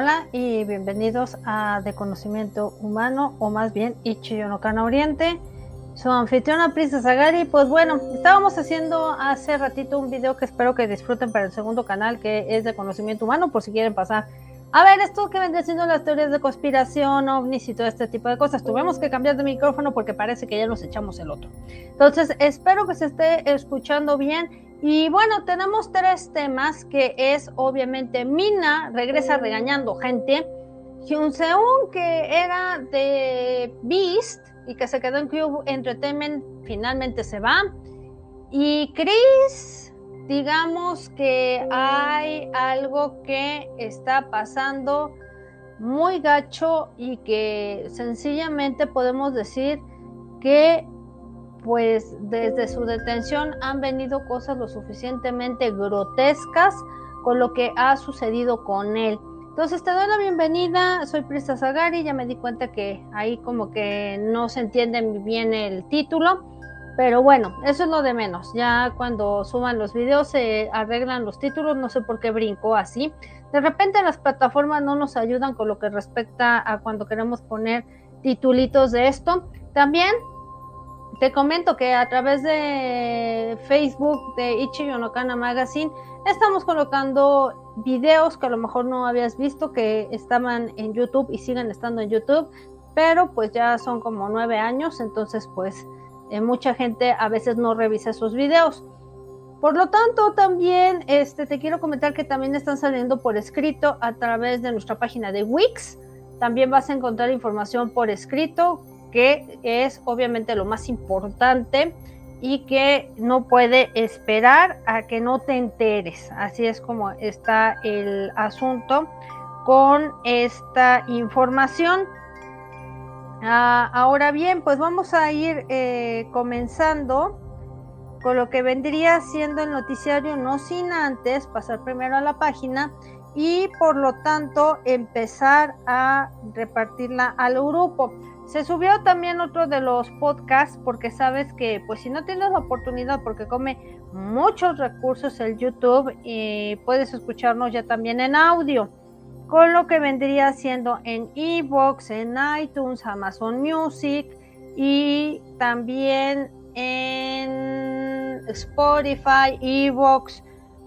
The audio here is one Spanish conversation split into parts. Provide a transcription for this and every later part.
Hola y bienvenidos a De Conocimiento Humano o más bien Ichiyonokana Oriente. Su anfitriona Princesa Gary, pues bueno, estábamos haciendo hace ratito un video que espero que disfruten para el segundo canal que es de conocimiento humano por si quieren pasar a ver, esto que vendría siendo las teorías de conspiración, ovnis y todo este tipo de cosas. Tuvimos que cambiar de micrófono porque parece que ya nos echamos el otro. Entonces, espero que se esté escuchando bien y bueno, tenemos tres temas que es obviamente Mina regresa regañando gente, Hyun Seung que era de Beast y que se quedó en Cube Entertainment finalmente se va. Y Chris digamos que hay algo que está pasando muy gacho y que sencillamente podemos decir que pues desde su detención han venido cosas lo suficientemente grotescas con lo que ha sucedido con él. Entonces te doy la bienvenida, soy Prista Zagari, ya me di cuenta que ahí como que no se entiende bien el título, pero bueno, eso es lo de menos. Ya cuando suban los videos se arreglan los títulos, no sé por qué brinco así. De repente las plataformas no nos ayudan con lo que respecta a cuando queremos poner titulitos de esto. También te comento que a través de Facebook de Ichiyonokana Magazine estamos colocando videos que a lo mejor no habías visto que estaban en YouTube y siguen estando en YouTube, pero pues ya son como nueve años, entonces pues eh, mucha gente a veces no revisa esos videos. Por lo tanto, también este, te quiero comentar que también están saliendo por escrito a través de nuestra página de Wix. También vas a encontrar información por escrito que es obviamente lo más importante y que no puede esperar a que no te enteres. Así es como está el asunto con esta información. Ah, ahora bien, pues vamos a ir eh, comenzando con lo que vendría siendo el noticiario, no sin antes pasar primero a la página y por lo tanto empezar a repartirla al grupo. Se subió también otro de los podcasts porque sabes que pues si no tienes la oportunidad porque come muchos recursos el YouTube y puedes escucharnos ya también en audio con lo que vendría siendo en Evox, en iTunes, Amazon Music y también en Spotify, Evox.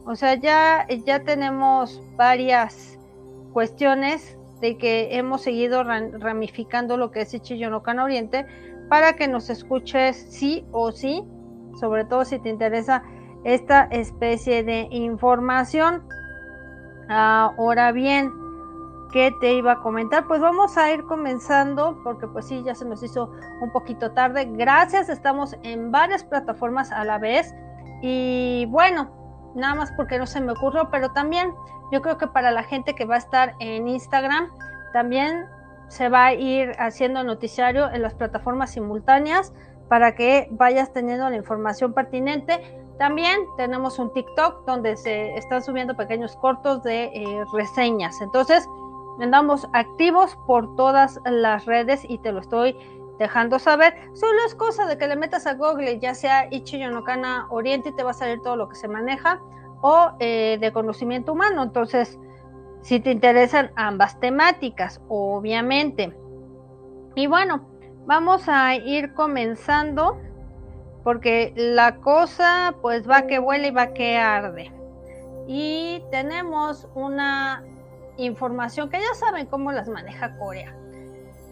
O sea, ya, ya tenemos varias cuestiones de que hemos seguido ramificando lo que es Ichiyonokana Oriente para que nos escuches sí o sí, sobre todo si te interesa esta especie de información. Ahora bien, ¿qué te iba a comentar? Pues vamos a ir comenzando porque pues sí, ya se nos hizo un poquito tarde. Gracias, estamos en varias plataformas a la vez y bueno, nada más porque no se me ocurrió, pero también yo creo que para la gente que va a estar en Instagram, también se va a ir haciendo noticiario en las plataformas simultáneas para que vayas teniendo la información pertinente. También tenemos un TikTok donde se están subiendo pequeños cortos de eh, reseñas. Entonces, andamos activos por todas las redes y te lo estoy dejando saber. Solo es cosa de que le metas a Google, ya sea Ichiyonokana Oriente, y te va a salir todo lo que se maneja, o eh, de conocimiento humano. Entonces, si te interesan ambas temáticas, obviamente. Y bueno, vamos a ir comenzando porque la cosa pues va que vuela y va que arde. Y tenemos una información que ya saben cómo las maneja Corea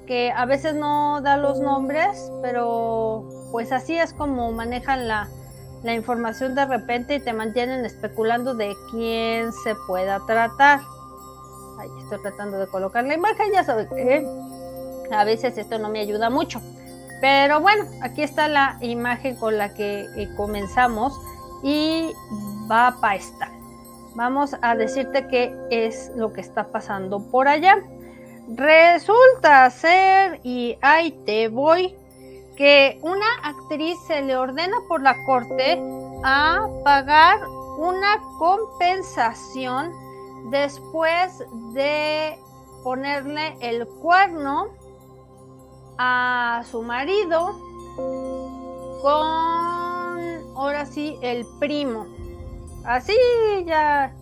que a veces no da los nombres, pero pues así es como manejan la, información de repente y te mantienen especulando de quién se pueda tratar. Ahí estoy tratando de colocar la imagen, ya sabes que a veces esto no me ayuda mucho. Pero bueno, aquí está la imagen con la que eh, comenzamos y va para esta. Vamos a decirte qué es lo que está pasando por allá. Resulta ser, y ahí te voy, que una actriz se le ordena por la corte a pagar una compensación después de ponerle el cuerno a su marido con ahora sí el primo. Así ya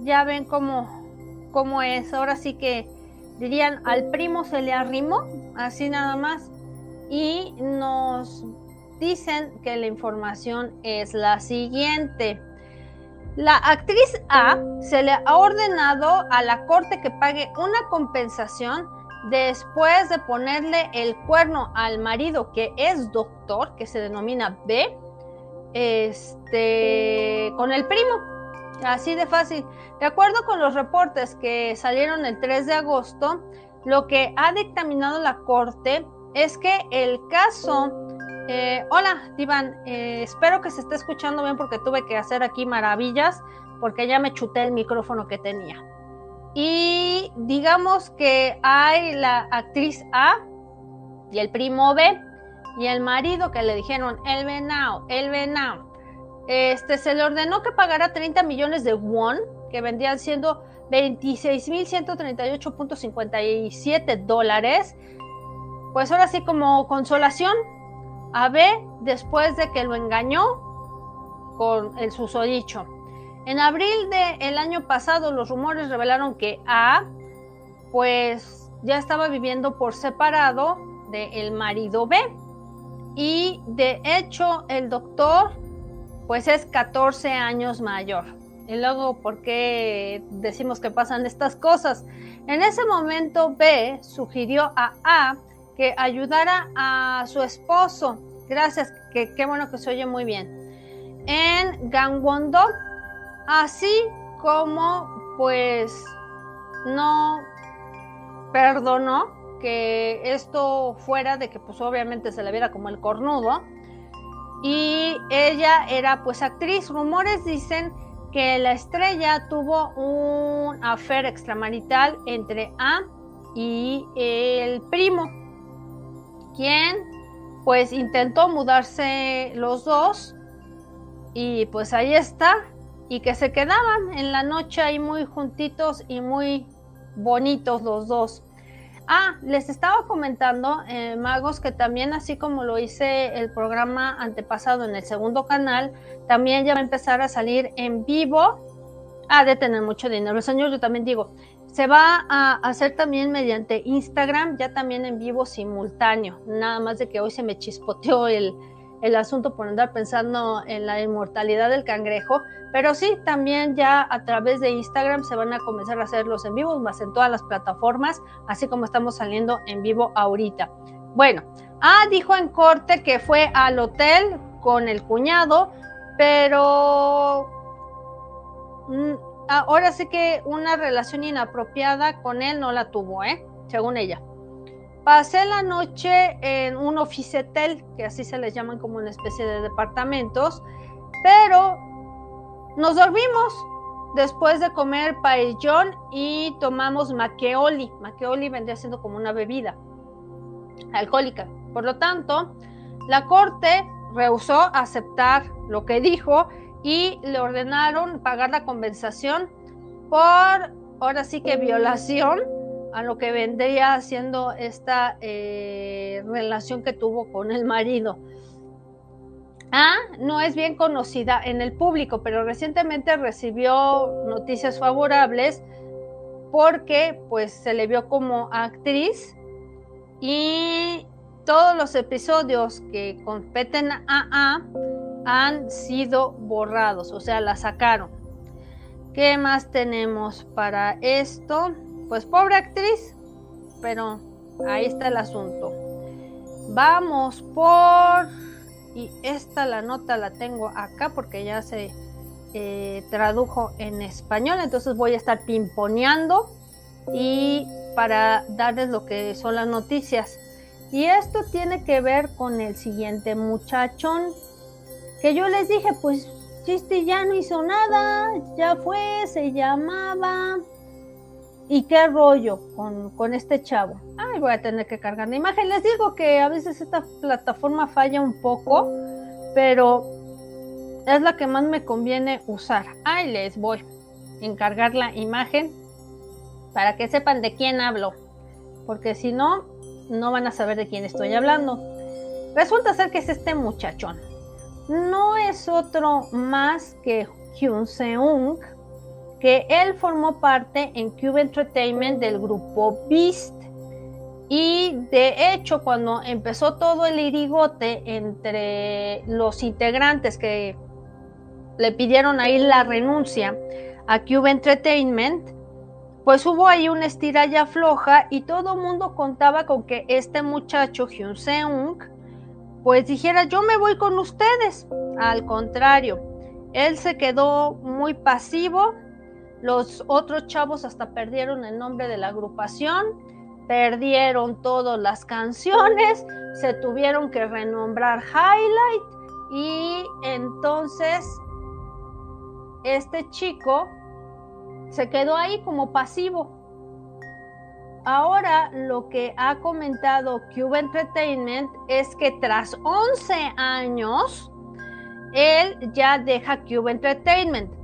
ya ven cómo cómo es. Ahora sí que dirían, al primo se le arrimó, así nada más. Y nos dicen que la información es la siguiente. La actriz A se le ha ordenado a la corte que pague una compensación después de ponerle el cuerno al marido que es doctor, que se denomina B, este, con el primo. Así de fácil. De acuerdo con los reportes que salieron el 3 de agosto, lo que ha dictaminado la corte es que el caso eh, hola, Iván. Eh, espero que se esté escuchando bien porque tuve que hacer aquí maravillas porque ya me chuté el micrófono que tenía. Y digamos que hay la actriz A y el primo B y el marido que le dijeron el venao, el venao. Este se le ordenó que pagara 30 millones de won, que vendrían siendo 26.138.57 dólares. Pues ahora sí como consolación a B después de que lo engañó con el susodicho. En abril del año pasado los rumores revelaron que A pues ya estaba viviendo por separado del marido B y de hecho el doctor pues es 14 años mayor. Y luego, ¿por qué decimos que pasan estas cosas? En ese momento B sugirió a A que ayudara a su esposo. Gracias, que qué bueno que se oye muy bien. En Gangwon-do, así como pues no perdonó que esto fuera de que pues obviamente se le viera como el cornudo y ella era pues actriz. Rumores dicen que la estrella tuvo un affair extramarital entre A y el primo quien pues intentó mudarse los dos y pues ahí está y que se quedaban en la noche ahí muy juntitos y muy bonitos los dos. Ah, les estaba comentando, eh, magos, que también así como lo hice el programa antepasado en el segundo canal, también ya va a empezar a salir en vivo. Ah, de tener mucho dinero. Señor, yo también digo, se va a hacer también mediante Instagram, ya también en vivo simultáneo. Nada más de que hoy se me chispoteó el, asunto por andar pensando en la inmortalidad del cangrejo. Pero sí, también ya a través de Instagram se van a comenzar a hacer los en vivos, más en todas las plataformas, así como estamos saliendo en vivo ahorita. Bueno, ah, dijo en corte que fue al hotel con el cuñado, pero mm, ahora sí que una relación inapropiada con él no la tuvo, ¿eh? Según ella. Pasé la noche en un oficetel, que así se les llaman como una especie de departamentos, pero nos dormimos después de comer paellón y tomamos maqueoli. Maqueoli vendría siendo como una bebida alcohólica. Por lo tanto, la corte rehusó aceptar lo que dijo y le ordenaron pagar la compensación por, ahora sí que violación a lo que vendría siendo esta eh, relación que tuvo con el marido. Ah, no es bien conocida en el público, pero recientemente recibió noticias favorables porque pues se le vio como actriz y todos los episodios que competen a A han sido borrados, o sea, la sacaron. ¿Qué más tenemos para esto? Pues pobre actriz, pero ahí está el asunto. Vamos por... Y esta la nota la tengo acá porque ya se eh, tradujo en español, entonces voy a estar pimponeando y para darles lo que son las noticias. Y esto tiene que ver con el siguiente muchachón que yo les dije, pues chiste ya no hizo nada, ya fue, se llamaba. ¿Y qué rollo con, con este chavo? Ay, voy a tener que cargar la imagen. Les digo que a veces esta plataforma falla un poco, pero es la que más me conviene usar. Ahí les voy a encargar la imagen para que sepan de quién hablo, porque si no, no van a saber de quién estoy hablando. Resulta ser que es este muchachón no es otro más que Hyun Seung, que él formó parte en Cube Entertainment del grupo Beast. Y de hecho, cuando empezó todo el irigote entre los integrantes que le pidieron ahí la renuncia a Cube Entertainment, pues hubo ahí una estiralla floja y todo el mundo contaba con que este muchacho, Hyun Seung, pues dijera yo me voy con ustedes. Al contrario, él se quedó muy pasivo, los otros chavos hasta perdieron el nombre de la agrupación, perdieron todas las canciones, se tuvieron que renombrar Highlight y entonces este chico se quedó ahí como pasivo. Ahora lo que ha comentado Cube Entertainment es que tras 11 años, él ya deja Cube Entertainment.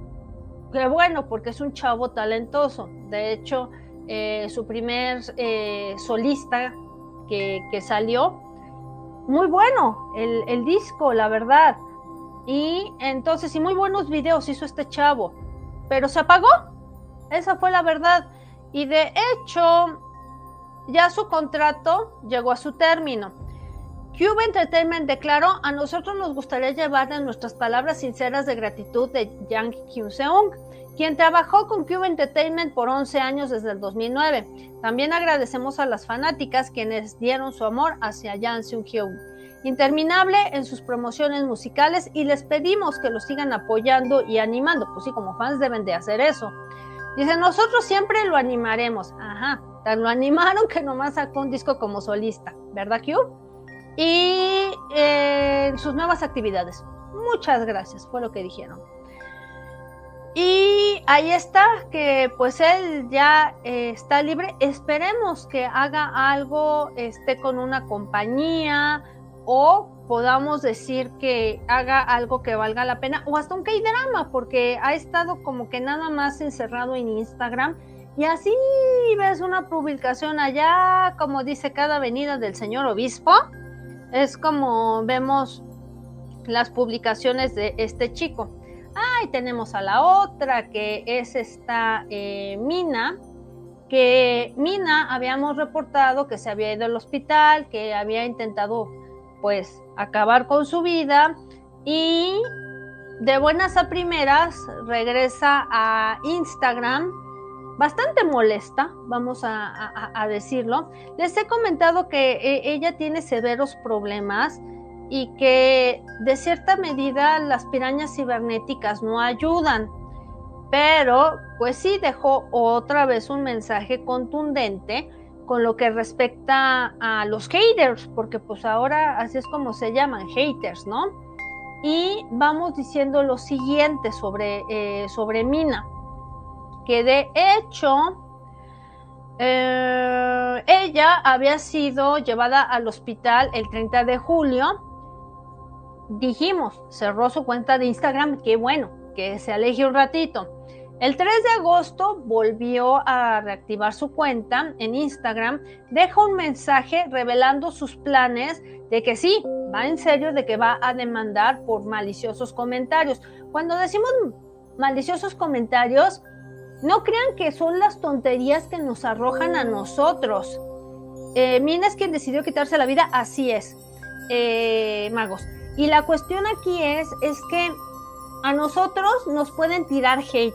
Qué bueno, porque es un chavo talentoso. De hecho, eh, su primer eh, solista que, salió, muy bueno el, el disco, la verdad. Y entonces, y muy buenos videos hizo este chavo, pero se apagó. Esa fue la verdad. Y de hecho, ya su contrato llegó a su término. Cube Entertainment declaró, a nosotros nos gustaría llevar nuestras palabras sinceras de gratitud de Yang Kyung-seung, quien trabajó con Cube Entertainment por 11 años desde el 2009. También agradecemos a las fanáticas quienes dieron su amor hacia Yang Seung-hyun, interminable en sus promociones musicales y les pedimos que lo sigan apoyando y animando. Pues sí, como fans deben de hacer eso. Dice, nosotros siempre lo animaremos. Ajá, tan lo animaron que nomás sacó un disco como solista, ¿verdad, Cube? Y eh, sus nuevas actividades. Muchas gracias, fue lo que dijeron. Y ahí está, que pues él ya eh, está libre. Esperemos que haga algo, esté con una compañía o podamos decir que haga algo que valga la pena o hasta un K-drama, porque ha estado como que nada más encerrado en Instagram y así ves una publicación allá, como dice cada venida del señor obispo es como vemos las publicaciones de este chico. Ah, y tenemos a la otra que es esta eh, Mina, que Mina habíamos reportado que se había ido al hospital, que había intentado pues acabar con su vida y de buenas a primeras regresa a Instagram bastante molesta, vamos a, decirlo. Les he comentado que eh, ella tiene severos problemas y que de cierta medida las pirañas cibernéticas no ayudan. Pero pues sí dejó otra vez un mensaje contundente con lo que respecta a los haters, porque pues ahora así es como se llaman, haters, ¿no? Y vamos diciendo lo siguiente sobre, eh, sobre Mina que de hecho eh, ella había sido llevada al hospital el 30 de julio. Dijimos, cerró su cuenta de Instagram, qué bueno, que se aleje un ratito. El 3 de agosto volvió a reactivar su cuenta en Instagram, deja un mensaje revelando sus planes de que sí, va en serio, de que va a demandar por maliciosos comentarios. Cuando decimos maliciosos comentarios, no crean que son las tonterías que nos arrojan a nosotros. Eh, Mina es quien decidió quitarse la vida, así es, eh, magos. Y la cuestión aquí es, es que a nosotros nos pueden tirar hate,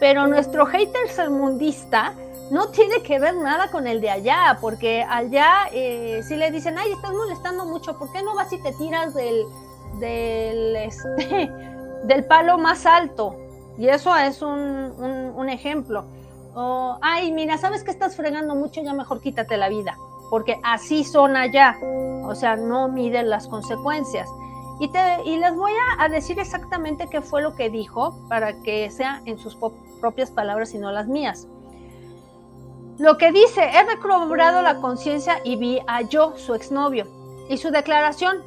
pero nuestro hater sermundista no tiene que ver nada con el de allá, porque allá eh, si le dicen, ay, estás molestando mucho, ¿por qué no vas y te tiras del, del, este, del palo más alto? Y eso es un, ejemplo. O, ay, mira, sabes que estás fregando mucho, ya mejor quítate la vida, porque así son allá. O sea, no miden las consecuencias. Y, te, y les voy a, decir exactamente qué fue lo que dijo para que sea en sus propias palabras y no las mías. Lo que dice, he recobrado la conciencia y vi a yo, su exnovio, y su declaración.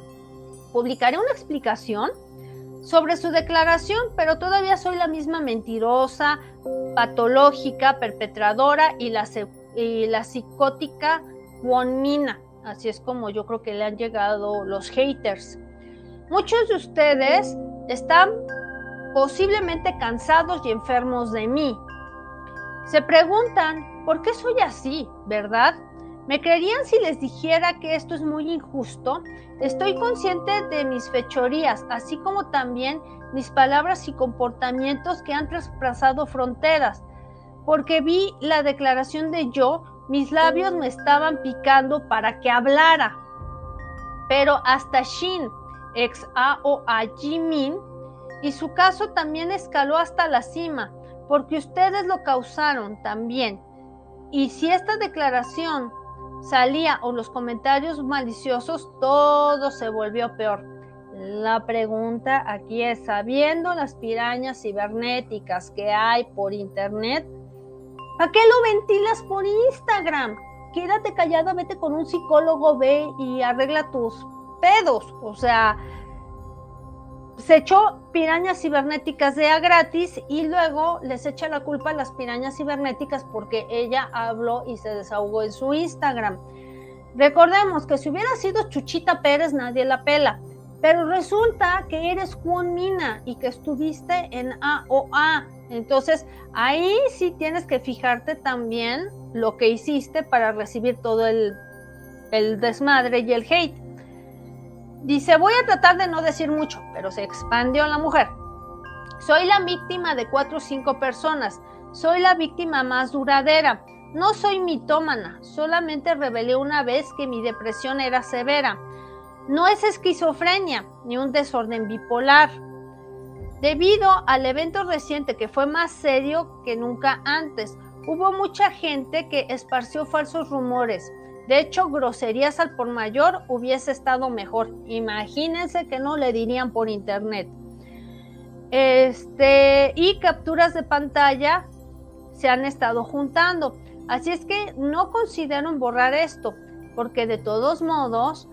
Publicaré una explicación sobre su declaración, pero todavía soy la misma mentirosa, patológica, perpetradora y la, psicótica Wonmina. Así es como yo creo que le han llegado los haters. Muchos de ustedes están posiblemente cansados y enfermos de mí. Se preguntan, ¿por qué soy así, verdad? ¿Me creerían si les dijera que esto es muy injusto? Estoy consciente de mis fechorías, así como también mis palabras y comportamientos que han traspasado fronteras. Porque vi la declaración de yo, mis labios me estaban picando para que hablara. Pero hasta Shin, ex o a Jimin, y su caso también escaló hasta la cima, porque ustedes lo causaron también. Y si esta declaración salía o los comentarios maliciosos, todo se volvió peor. La pregunta aquí es, sabiendo las pirañas cibernéticas que hay por internet, ¿a qué lo ventilas por Instagram? Quédate callada, vete con un psicólogo, ve y arregla tus pedos. O sea, se echó pirañas cibernéticas de a gratis y luego les echa la culpa a las pirañas cibernéticas porque ella habló y se desahogó en su Instagram. Recordemos que si hubiera sido Chuchita Pérez nadie la pela, pero resulta que eres Juan Mina y que estuviste en AOA. Entonces ahí sí tienes que fijarte también lo que hiciste para recibir todo el, el desmadre y el hate. Dice, voy a tratar de no decir mucho, pero se expandió la mujer. Soy la víctima de cuatro o cinco personas. Soy la víctima más duradera. No soy mitómana, solamente revelé una vez que mi depresión era severa. No es esquizofrenia ni un desorden bipolar. Debido al evento reciente que fue más serio que nunca antes, hubo mucha gente que esparció falsos rumores. De hecho, groserías al por mayor hubiese estado mejor. Imagínense que no le dirían por internet. Este, y capturas de pantalla se han estado juntando. Así es que no considero borrar esto, porque de todos modos,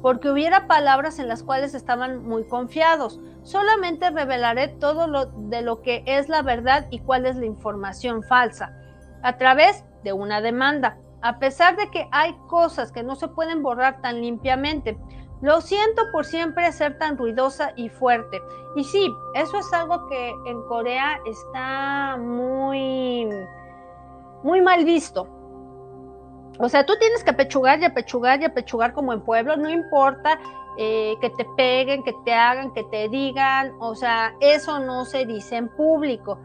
porque hubiera palabras en las cuales estaban muy confiados. Solamente revelaré todo lo de lo que es la verdad y cuál es la información falsa a través de una demanda a pesar de que hay cosas que no se pueden borrar tan limpiamente. Lo siento por siempre ser tan ruidosa y fuerte. Y sí, eso es algo que en Corea está muy, muy mal visto. O sea, tú tienes que apechugar y apechugar y apechugar como en pueblo, no importa eh, que te peguen, que te hagan, que te digan, o sea, eso no se dice en público.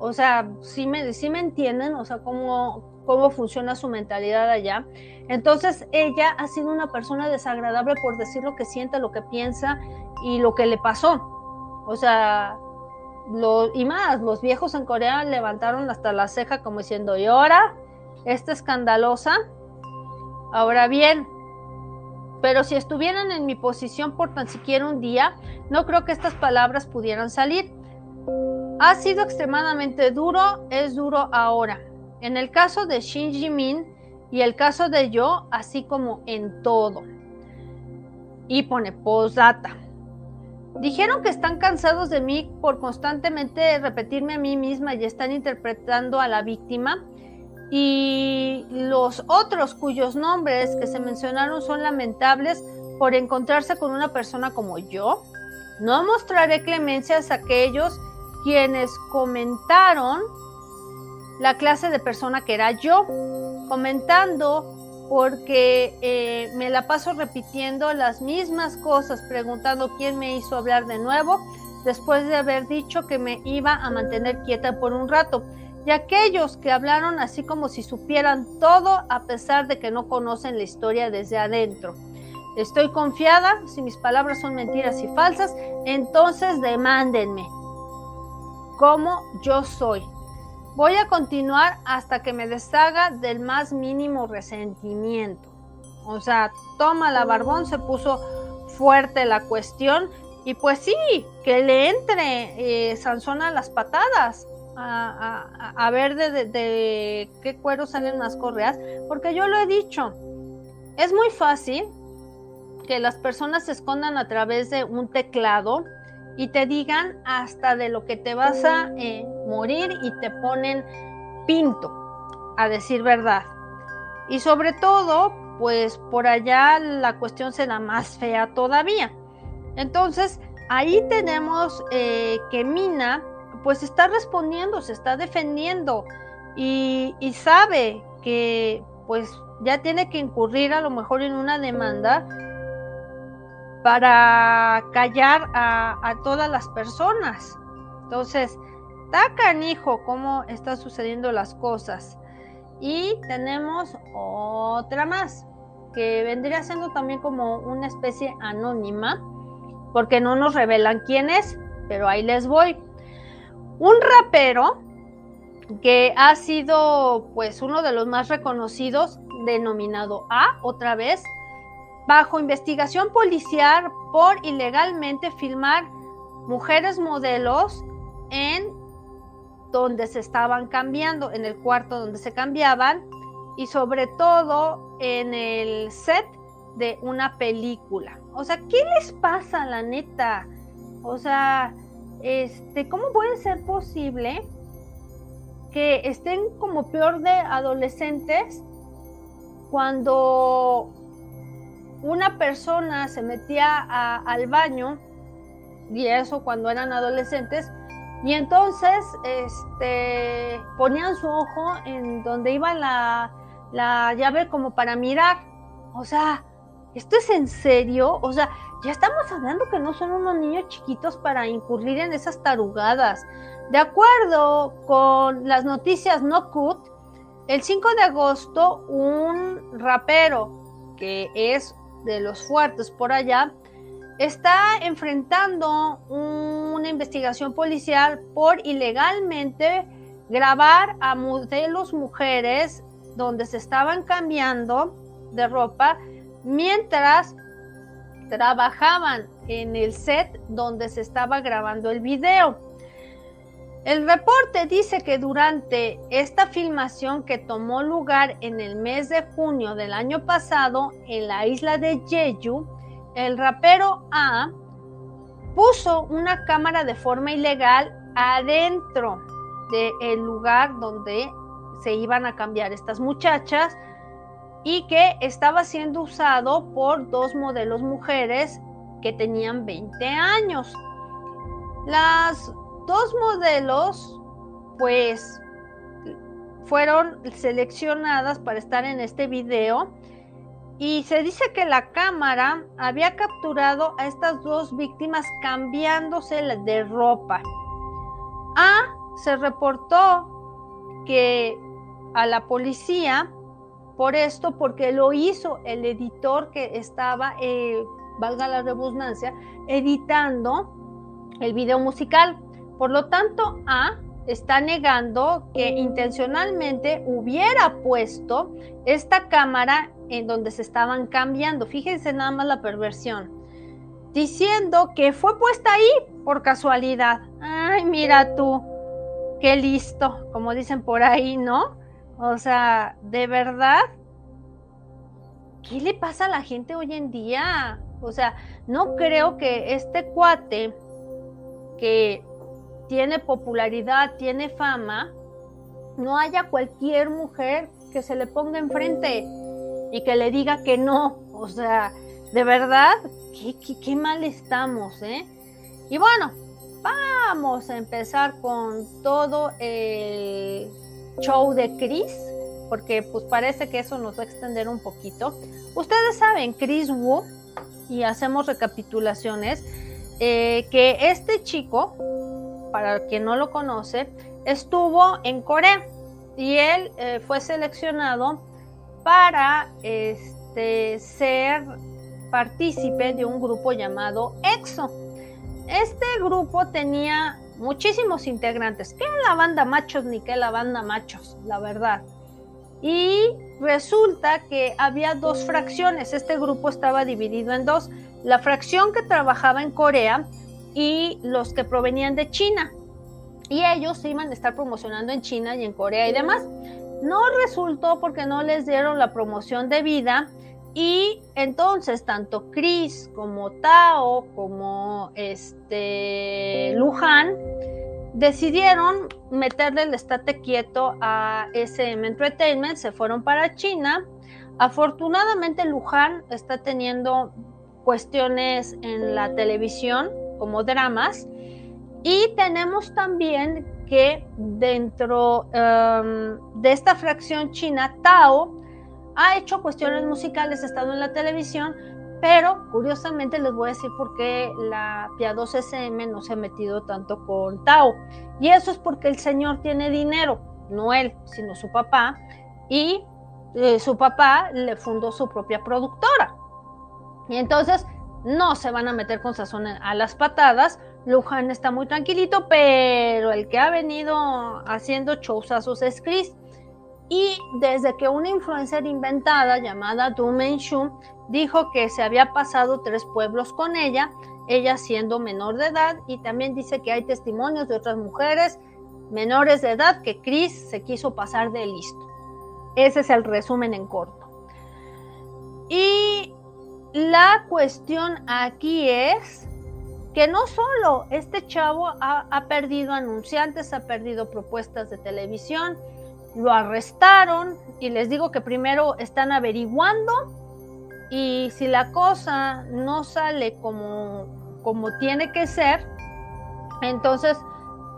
O sea, sí me, sí me entienden, o sea, como cómo funciona su mentalidad allá. Entonces ella ha sido una persona desagradable por decir lo que siente, lo que piensa y lo que le pasó. O sea, lo, y más, los viejos en Corea levantaron hasta la ceja como diciendo, y ahora, esta escandalosa. Ahora bien, pero si estuvieran en mi posición por tan siquiera un día, no creo que estas palabras pudieran salir. Ha sido extremadamente duro, es duro ahora. En el caso de Shin Jimin y el caso de yo, así como en todo. Y pone postdata. Dijeron que están cansados de mí por constantemente repetirme a mí misma y están interpretando a la víctima. Y los otros cuyos nombres que se mencionaron son lamentables por encontrarse con una persona como yo. No mostraré clemencias a aquellos quienes comentaron la clase de persona que era yo, comentando porque eh, me la paso repitiendo las mismas cosas, preguntando quién me hizo hablar de nuevo, después de haber dicho que me iba a mantener quieta por un rato. Y aquellos que hablaron así como si supieran todo a pesar de que no conocen la historia desde adentro. Estoy confiada, si mis palabras son mentiras y falsas, entonces demándenme. Como yo soy, Voy a continuar hasta que me deshaga del más mínimo resentimiento. O sea, toma la barbón, se puso fuerte la cuestión. Y pues sí, que le entre eh, Sansón a las patadas. A, ver de, de, qué cuero salen más correas. Porque yo lo he dicho. Es muy fácil que las personas se escondan a través de un teclado y te digan hasta de lo que te vas a eh, morir y te ponen pinto, a decir verdad. Y sobre todo, pues por allá la cuestión será más fea todavía. Entonces, ahí tenemos eh, que Mina pues está respondiendo, se está defendiendo y, sabe que pues ya tiene que incurrir a lo mejor en una demanda para callar a, todas las personas. Entonces, está canijo cómo están sucediendo las cosas. Y tenemos otra más, que vendría siendo también como una especie anónima, porque no nos revelan quién es, pero ahí les voy. Un rapero que ha sido pues uno de los más reconocidos, denominado A, otra vez, bajo investigación policial por ilegalmente filmar mujeres modelos en donde se estaban cambiando, en el cuarto donde se cambiaban y sobre todo en el set de una película. O sea, ¿qué les pasa, la neta? O sea, este, ¿cómo puede ser posible que estén como peor de adolescentes cuando una persona se metía al baño, y eso cuando eran adolescentes, y entonces este, ponían su ojo en donde iba la, la llave como para mirar. O sea, ¿esto es en serio? O sea, ya estamos hablando que no son unos niños chiquitos para incurrir en esas tarugadas. De acuerdo con las noticias No Cut, el 5 de agosto un rapero que es de los fuertes por allá está enfrentando una investigación policial por ilegalmente grabar a modelos mujeres donde se estaban cambiando de ropa mientras trabajaban en el set donde se estaba grabando el video. El reporte dice que durante esta filmación que tomó lugar en el mes de junio del año pasado en la isla de Jeju, el rapero A puso una cámara de forma ilegal adentro del lugar donde se iban a cambiar estas muchachas y que estaba siendo usado por dos modelos mujeres que tenían 20 años. Las dos modelos, pues, fueron seleccionadas para estar en este video y se dice que la cámara había capturado a estas dos víctimas cambiándose de ropa. A se reportó que a la policía por esto, porque lo hizo el editor que estaba, eh, valga la redundancia, editando el video musical. Por lo tanto, A está negando que intencionalmente hubiera puesto esta cámara en donde se estaban cambiando. Fíjense nada más la perversión. Diciendo que fue puesta ahí por casualidad. Ay, mira tú, qué listo, como dicen por ahí, ¿no? O sea, de verdad, ¿qué le pasa a la gente hoy en día? O sea, no creo que este cuate que tiene popularidad, tiene fama, no haya cualquier mujer que se le ponga enfrente y que le diga que no. O sea, de verdad, qué, mal estamos, ¿eh? Y bueno, vamos a empezar con todo el show de Chris, porque pues parece que eso nos va a extender un poquito. Ustedes saben, Chris Wu, y hacemos recapitulaciones, eh, que este chico, para quien no lo conoce, estuvo en Corea y él eh, fue seleccionado para este, ser partícipe de un grupo llamado EXO. Este grupo tenía muchísimos integrantes. ¿Qué la banda machos ni qué la banda machos? La verdad. Y resulta que había dos fracciones. Este grupo estaba dividido en dos. La fracción que trabajaba en Corea y los que provenían de China. Y ellos se iban a estar promocionando en China y en Corea y demás. No resultó porque no les dieron la promoción de vida y entonces tanto Chris como Tao como este Luján decidieron meterle el estate quieto a SM Entertainment, se fueron para China. Afortunadamente Luján está teniendo cuestiones en la televisión, como dramas. Y tenemos también que dentro em, de esta fracción china, Tao ha hecho cuestiones musicales, ha estado en la televisión, pero curiosamente les voy a decir por qué la piadosa SM no se ha metido tanto con Tao. Y eso es porque el señor tiene dinero, no él, sino su papá. Y eh, su papá le fundó su propia productora. Y entonces no se van a meter con sazón a las patadas. Luján está muy tranquilito, pero el que ha venido haciendo showsazos es Chris. Y desde que una influencer inventada llamada Du dijo que se había pasado tres pueblos con ella, ella siendo menor de edad, y también dice que hay testimonios de otras mujeres menores de edad que Chris se quiso pasar de listo. Ese es el resumen en corto. Y la cuestión aquí es que no solo este chavo ha, perdido anunciantes, ha perdido propuestas de televisión, lo arrestaron y les digo que primero están averiguando y si la cosa no sale como, como tiene que ser, entonces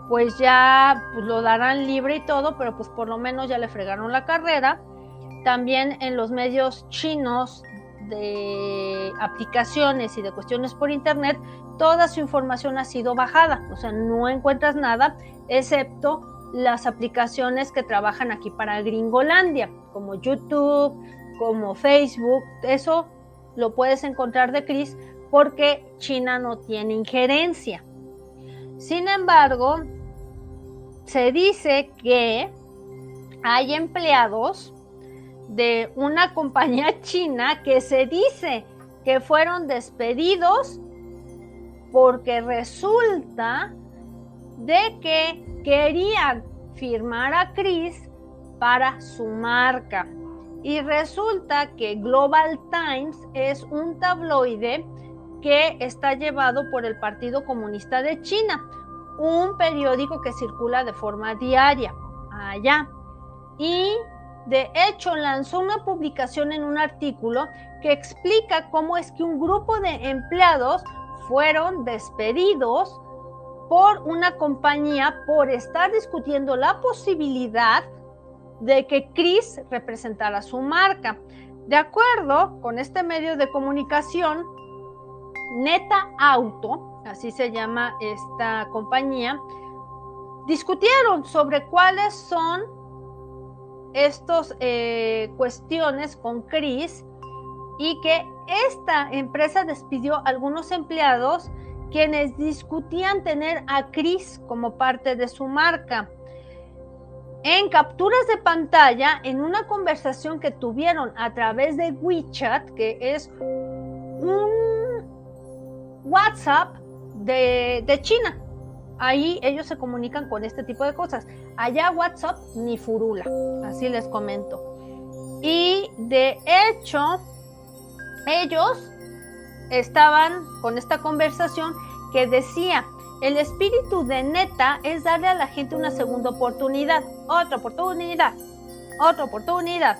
pues ya pues, lo darán libre y todo, pero pues por lo menos ya le fregaron la carrera. También en los medios chinos de aplicaciones y de cuestiones por internet, toda su información ha sido bajada, o sea, no encuentras nada excepto las aplicaciones que trabajan aquí para Gringolandia, como YouTube, como Facebook, eso lo puedes encontrar de Chris porque China no tiene injerencia. Sin embargo, se dice que hay empleados de una compañía china que se dice que fueron despedidos porque resulta de que querían firmar a Chris para su marca. Y resulta que Global Times es un tabloide que está llevado por el Partido Comunista de China, un periódico que circula de forma diaria allá. Y de hecho lanzó una publicación en un artículo que explica cómo es que un grupo de empleados fueron despedidos por una compañía por estar discutiendo la posibilidad de que Chris representara su marca. De acuerdo con este medio de comunicación, Neta Auto, así se llama esta compañía, discutieron sobre cuáles son estas eh, cuestiones con Chris y que esta empresa despidió a algunos empleados quienes discutían tener a Chris como parte de su marca en capturas de pantalla en una conversación que tuvieron a través de WeChat, que es un WhatsApp de, China. Ahí ellos se comunican con este tipo de cosas. Allá WhatsApp ni furula, así les comento. Y de hecho, ellos estaban con esta conversación que decía, el espíritu de neta es darle a la gente una segunda oportunidad, otra oportunidad, otra oportunidad.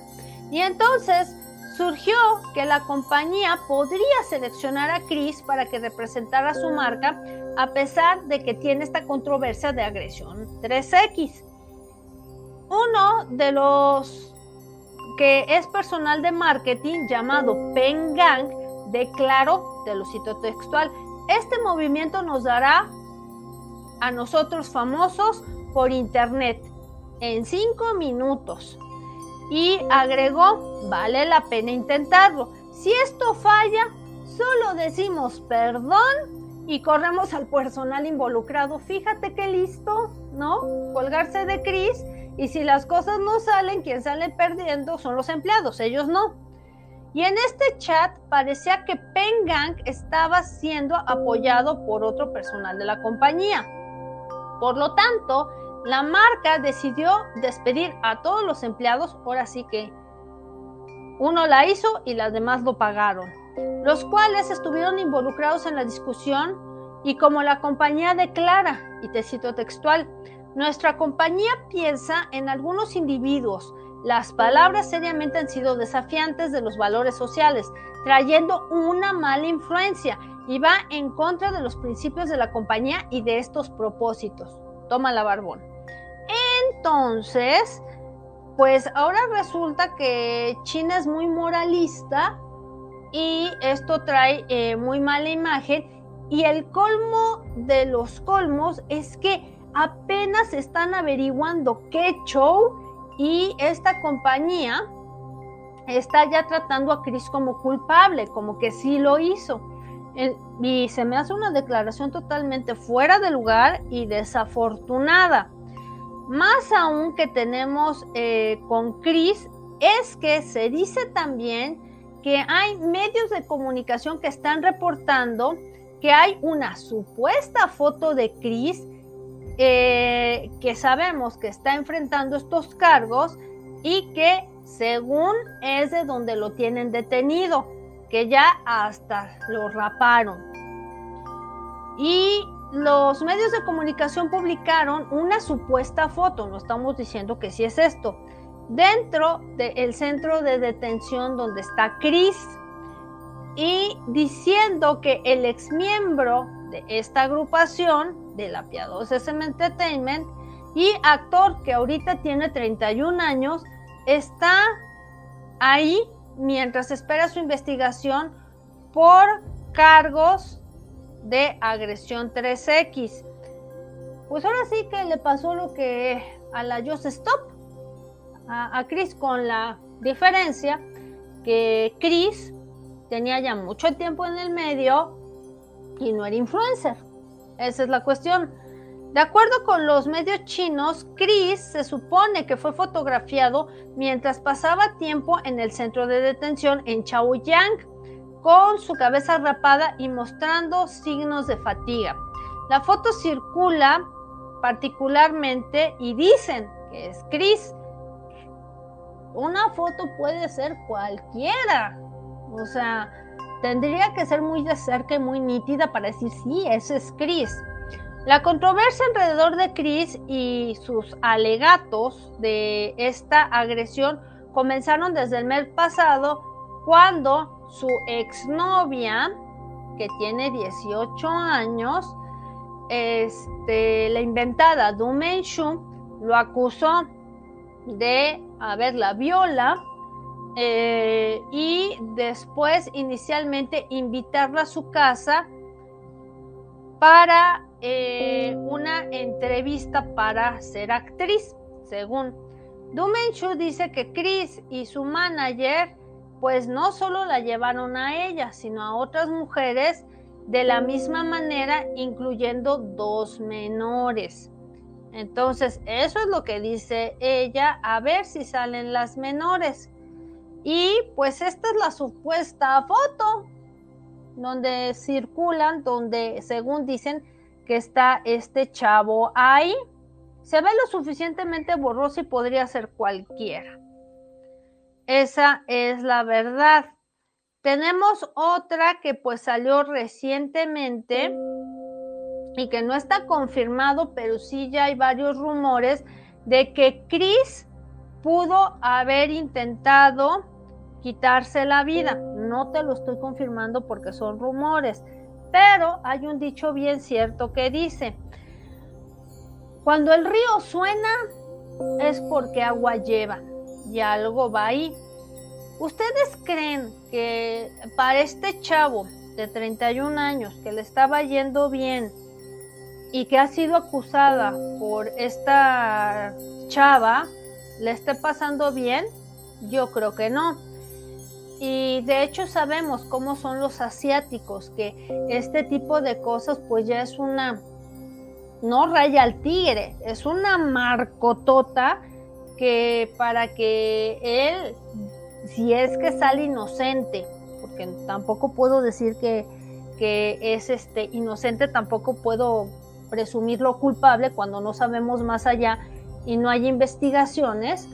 Y entonces surgió que la compañía podría seleccionar a Chris para que representara su marca a pesar de que tiene esta controversia de agresión 3X. Uno de los que es personal de marketing llamado Pengang declaró, te lo cito textual, este movimiento nos dará a nosotros famosos por internet en cinco minutos. Y agregó, vale la pena intentarlo. Si esto falla, solo decimos perdón y corremos al personal involucrado. Fíjate qué listo, ¿no? Colgarse de Chris y si las cosas no salen, quien sale perdiendo son los empleados, ellos no. Y en este chat parecía que Pengang estaba siendo apoyado por otro personal de la compañía. Por lo tanto, la marca decidió despedir a todos los empleados, ahora sí que uno la hizo y las demás lo pagaron, los cuales estuvieron involucrados en la discusión y como la compañía declara, y te cito textual, nuestra compañía piensa en algunos individuos las palabras seriamente han sido desafiantes de los valores sociales, trayendo una mala influencia y va en contra de los principios de la compañía y de estos propósitos. Toma la barbón. Entonces, pues ahora resulta que China es muy moralista y esto trae eh, muy mala imagen y el colmo de los colmos es que apenas están averiguando qué show y esta compañía está ya tratando a Chris como culpable, como que sí lo hizo. y se me hace una declaración totalmente fuera de lugar y desafortunada. Más aún que tenemos eh, con Chris es que se dice también que hay medios de comunicación que están reportando que hay una supuesta foto de Chris eh, que sabemos que está enfrentando estos cargos y que según es de donde lo tienen detenido, que ya hasta lo raparon. Y los medios de comunicación publicaron una supuesta foto, no estamos diciendo que sí es esto, dentro del centro de detención donde está Chris y diciendo que el exmiembro de esta agrupación de la Piadosa SM Entertainment y actor que ahorita tiene 31 años está ahí mientras espera su investigación por cargos de agresión 3X. Pues ahora sí que le pasó lo que a la Just Stop, a, a Chris, con la diferencia que Chris tenía ya mucho tiempo en el medio y no era influencer. Esa es la cuestión. De acuerdo con los medios chinos, Chris se supone que fue fotografiado mientras pasaba tiempo en el centro de detención en Chaoyang, con su cabeza rapada y mostrando signos de fatiga. La foto circula particularmente y dicen que es Chris. Una foto puede ser cualquiera, o sea, tendría que ser muy de cerca y muy nítida para decir, sí, ese es Chris. La controversia alrededor de Chris y sus alegatos de esta agresión comenzaron desde el mes pasado cuando su exnovia, que tiene 18 años, este, la inventada Du Menshu, lo acusó de haberla viola eh, y después inicialmente invitarla a su casa para eh, una entrevista para ser actriz, según. Dumenshu dice que Chris y su manager pues no solo la llevaron a ella, sino a otras mujeres de la misma manera, incluyendo dos menores. Entonces, eso es lo que dice ella, a ver si salen las menores. Y pues esta es la supuesta foto donde circulan, donde según dicen que está este chavo ahí. Se ve lo suficientemente borroso y podría ser cualquiera. Esa es la verdad. Tenemos otra que pues salió recientemente y que no está confirmado, pero sí ya hay varios rumores de que Chris pudo haber intentado quitarse la vida. No te lo estoy confirmando porque son rumores, pero hay un dicho bien cierto que dice, cuando el río suena es porque agua lleva y algo va ahí. ¿Ustedes creen que para este chavo de 31 años que le estaba yendo bien y que ha sido acusada por esta chava, le esté pasando bien? Yo creo que no. Y de hecho sabemos cómo son los asiáticos, que este tipo de cosas pues ya es una, no raya al tigre, es una marcotota que para que él, si es que sale inocente, porque tampoco puedo decir que, que es este inocente, tampoco puedo presumirlo culpable cuando no sabemos más allá y no hay investigaciones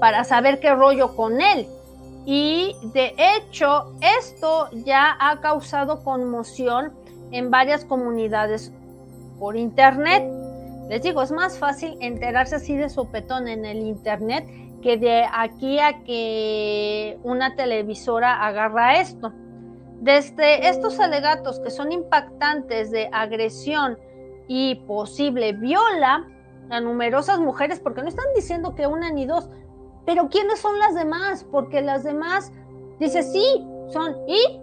para saber qué rollo con él. Y de hecho, esto ya ha causado conmoción en varias comunidades por internet. Les digo, es más fácil enterarse así de sopetón en el internet que de aquí a que una televisora agarra esto. Desde estos alegatos que son impactantes de agresión y posible viola a numerosas mujeres, porque no están diciendo que una ni dos, pero ¿quiénes son las demás? Porque las demás, dice, sí, son, ¿y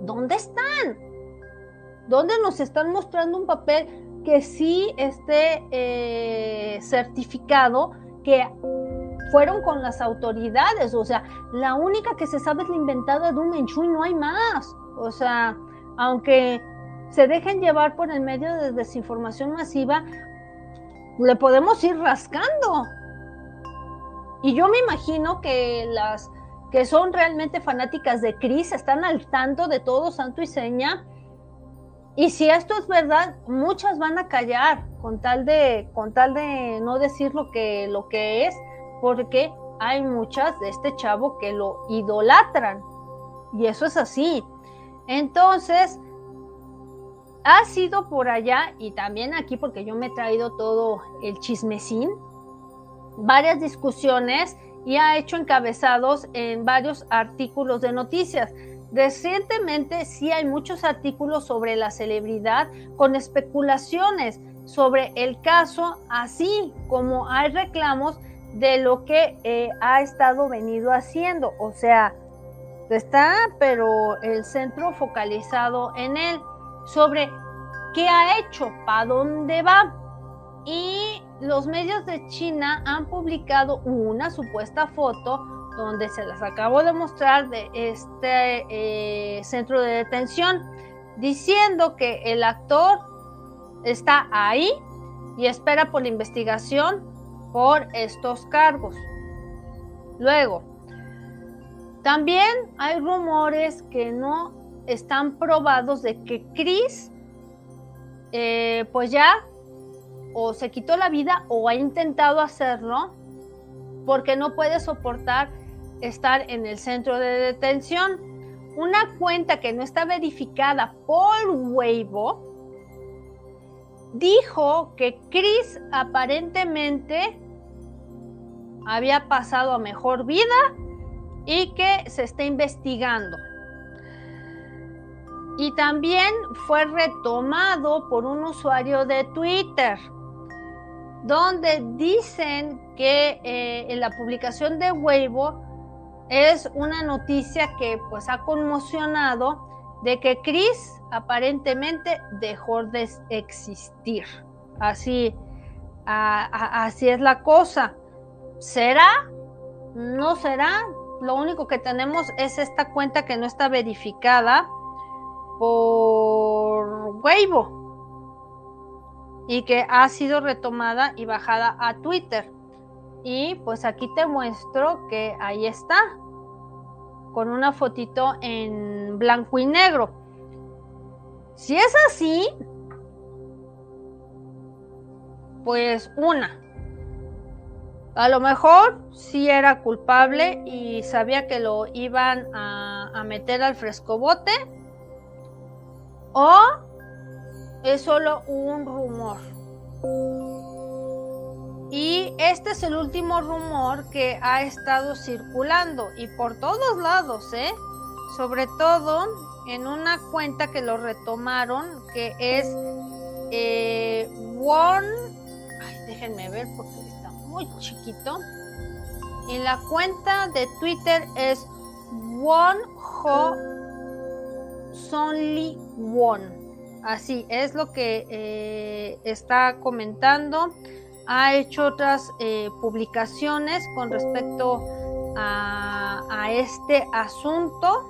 dónde están? ¿Dónde nos están mostrando un papel que sí esté eh, certificado que fueron con las autoridades, o sea, la única que se sabe es la inventada de un Menchu y no hay más. O sea, aunque se dejen llevar por el medio de desinformación masiva, le podemos ir rascando. Y yo me imagino que las que son realmente fanáticas de Cris están al tanto de todo santo y seña. Y si esto es verdad, muchas van a callar con tal de, con tal de no decir lo que, lo que es porque hay muchas de este chavo que lo idolatran. Y eso es así. Entonces, ha sido por allá y también aquí porque yo me he traído todo el chismecín, varias discusiones y ha hecho encabezados en varios artículos de noticias. Recientemente sí hay muchos artículos sobre la celebridad con especulaciones sobre el caso, así como hay reclamos de lo que eh, ha estado venido haciendo. O sea, está, pero el centro focalizado en él, sobre qué ha hecho, para dónde va. Y los medios de China han publicado una supuesta foto donde se las acabo de mostrar de este eh, centro de detención, diciendo que el actor está ahí y espera por la investigación por estos cargos. Luego, también hay rumores que no están probados de que Chris, eh, pues ya, o se quitó la vida o ha intentado hacerlo porque no puede soportar estar en el centro de detención. Una cuenta que no está verificada por Weibo dijo que Chris aparentemente había pasado a mejor vida y que se está investigando. Y también fue retomado por un usuario de Twitter, donde dicen que eh, en la publicación de Weibo es una noticia que pues ha conmocionado de que Chris aparentemente dejó de existir. Así, así es la cosa. ¿Será? ¿No será? Lo único que tenemos es esta cuenta que no está verificada por Weibo y que ha sido retomada y bajada a Twitter. Y pues aquí te muestro que ahí está, con una fotito en blanco y negro. Si es así, pues una, a lo mejor sí era culpable y sabía que lo iban a, a meter al frescobote o es solo un rumor. Y este es el último rumor que ha estado circulando y por todos lados, ¿eh? Sobre todo en una cuenta que lo retomaron, que es eh, One. Ay, déjenme ver porque está muy chiquito. Y la cuenta de Twitter es One Ho Sonly One. Así es lo que eh, está comentando. Ha hecho otras eh, publicaciones con respecto a, este asunto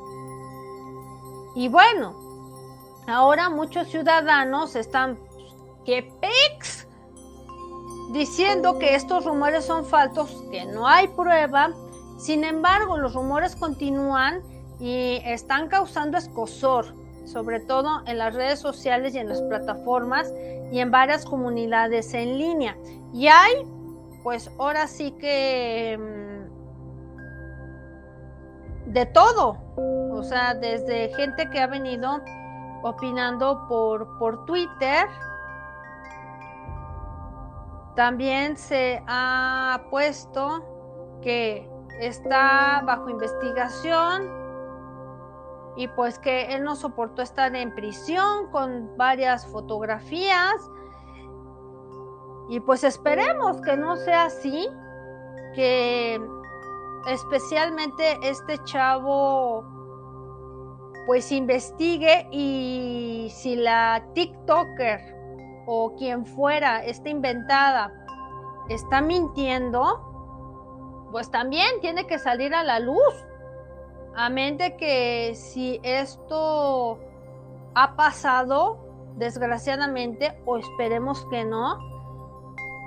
y bueno, ahora muchos ciudadanos están que pex diciendo que estos rumores son falsos, que no hay prueba. Sin embargo, los rumores continúan y están causando escosor, sobre todo en las redes sociales y en las plataformas y en varias comunidades en línea. Y hay, pues ahora sí que mm, de todo, o sea, desde gente que ha venido opinando por, por Twitter. También se ha puesto que está bajo investigación y pues que él no soportó estar en prisión con varias fotografías y pues esperemos que no sea así, que especialmente este chavo pues investigue y si la TikToker o quien fuera está inventada está mintiendo, pues también tiene que salir a la luz. A mente que si esto ha pasado, desgraciadamente, o esperemos que no,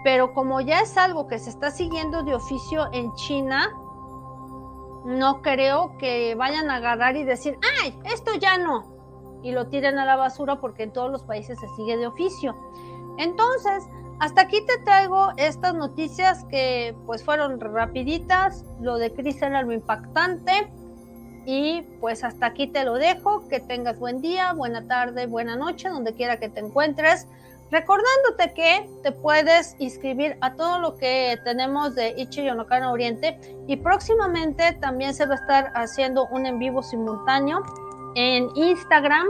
pero como ya es algo que se está siguiendo de oficio en China, no creo que vayan a agarrar y decir, ay, esto ya no, y lo tiren a la basura porque en todos los países se sigue de oficio. Entonces, hasta aquí te traigo estas noticias que pues fueron rapiditas, lo de Chris era lo impactante y pues hasta aquí te lo dejo, que tengas buen día, buena tarde, buena noche, donde quiera que te encuentres. Recordándote que te puedes inscribir a todo lo que tenemos de Ichi Yonokana Oriente y próximamente también se va a estar haciendo un en vivo simultáneo en Instagram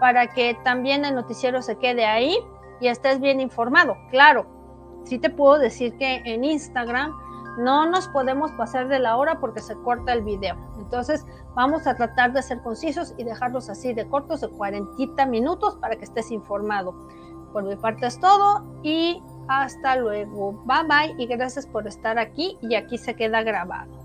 para que también el noticiero se quede ahí y estés bien informado. Claro, sí te puedo decir que en Instagram no nos podemos pasar de la hora porque se corta el video. Entonces vamos a tratar de ser concisos y dejarlos así de cortos de 40 minutos para que estés informado. Por mi parte es todo y hasta luego. Bye bye y gracias por estar aquí y aquí se queda grabado.